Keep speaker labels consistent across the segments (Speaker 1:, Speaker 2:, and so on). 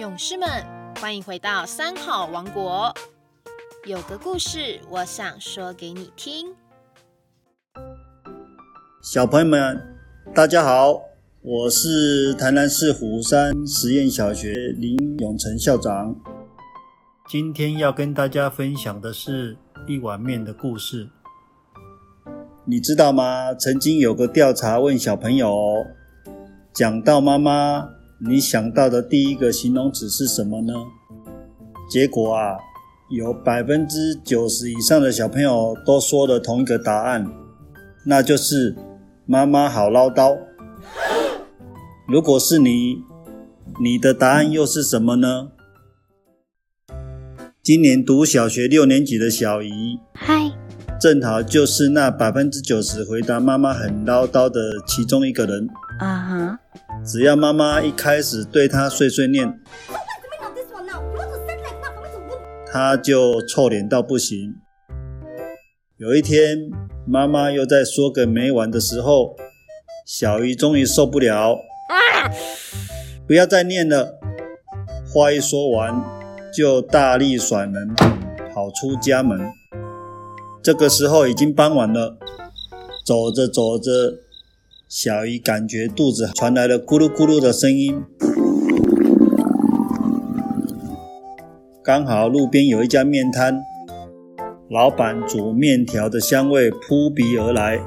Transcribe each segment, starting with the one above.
Speaker 1: 勇士们，欢迎回到三好王国。有个故事，我想说给你听。
Speaker 2: 小朋友们，大家好，我是台南市虎山实验小学林永成校长。今天要跟大家分享的是一碗面的故事。你知道吗？曾经有个调查问小朋友，讲到妈妈，你想到的第一个形容词是什么呢？结果啊，有百分之九十以上的小朋友都说了同一个答案，那就是妈妈好唠叨。如果是你，你的答案又是什么呢？今年读小学六年级的小姨，
Speaker 3: 嗨，
Speaker 2: 正好就是那百分之九十回答妈妈很唠叨的其中一个人。
Speaker 3: 啊哈，
Speaker 2: 只要妈妈一开始对他碎碎念，他就臭脸到不行。有一天，妈妈又在说个没完的时候，小鱼终于受不了，不要再念了。话一说完，就大力甩门，跑出家门。这个时候已经傍晚了，走着走着，小姨感觉肚子传来了咕噜咕噜的声音。刚好路边有一家面摊，老板煮面条的香味扑鼻而来，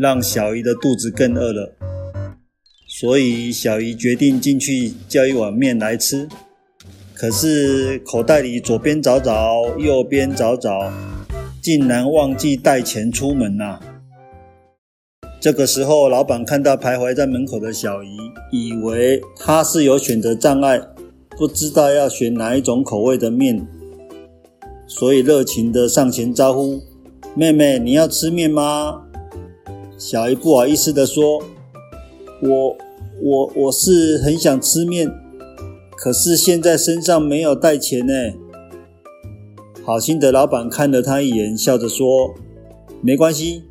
Speaker 2: 让小姨的肚子更饿了。所以小姨决定进去叫一碗面来吃。可是口袋里左边找找，右边找找，竟然忘记带钱出门了、这个时候，老板看到徘徊在门口的小姨，以为她是有选择障碍，不知道要选哪一种口味的面，所以热情的上前招呼：“妹妹，你要吃面吗？”小姨不好意思的说：“我我我是很想吃面，可是现在身上没有带钱呢。”好心的老板看了她一眼，笑着说：“没关系，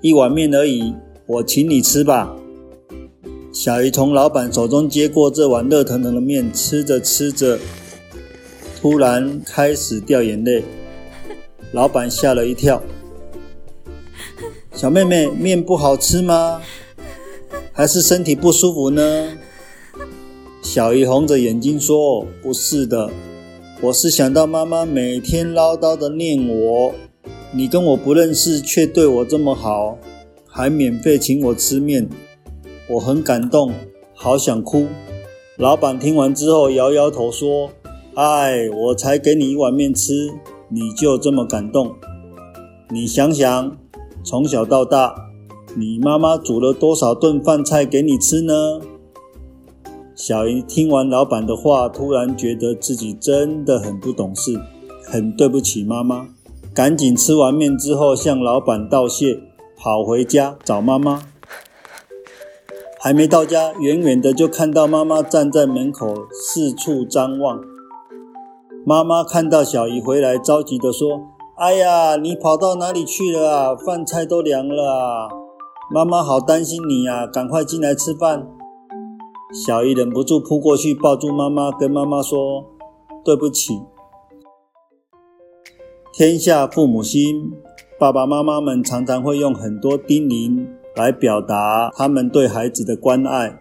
Speaker 2: 一碗面而已，我请你吃吧。”小姨从老板手中接过这碗热腾腾的面，吃着吃着，突然开始掉眼泪。老板吓了一跳：“小妹妹，面不好吃吗？还是身体不舒服呢？”小姨红着眼睛说：“不是的，我是想到妈妈每天唠叨的念我，你跟我不认识，却对我这么好，还免费请我吃面，我很感动，好想哭。”老板听完之后摇摇头说：“哎，我才给你一碗面吃，你就这么感动？你想想，从小到大，你妈妈煮了多少顿饭菜给你吃呢？”小姨听完老板的话，突然觉得自己真的很不懂事，很对不起妈妈。赶紧吃完面之后，向老板道谢，跑回家找妈妈。还没到家，远远的就看到妈妈站在门口四处张望。妈妈看到小姨回来，着急的说：“哎呀，你跑到哪里去了啊？饭菜都凉了啊！妈妈好担心你呀，赶快进来吃饭。”小姨忍不住扑过去抱住妈妈，跟妈妈说：“对不起。”天下父母心，爸爸妈妈们常常会用很多叮咛来表达他们对孩子的关爱。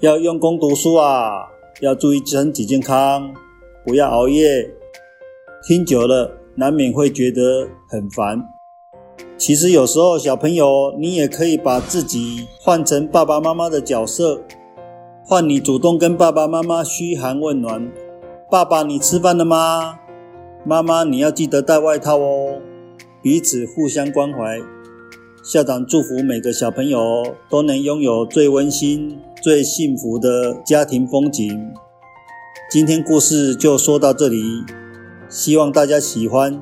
Speaker 2: 要用功读书啊，要注意身体健康，不要熬夜。听久了，难免会觉得很烦。其实有时候，小朋友，你也可以把自己换成爸爸妈妈的角色。换你主动跟爸爸妈妈嘘寒问暖，爸爸，你吃饭了吗？妈妈，你要记得带外套哦。彼此互相关怀。校长祝福每个小朋友都能拥有最温馨、最幸福的家庭风景。今天故事就说到这里，希望大家喜欢。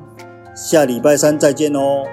Speaker 2: 下礼拜三再见哦。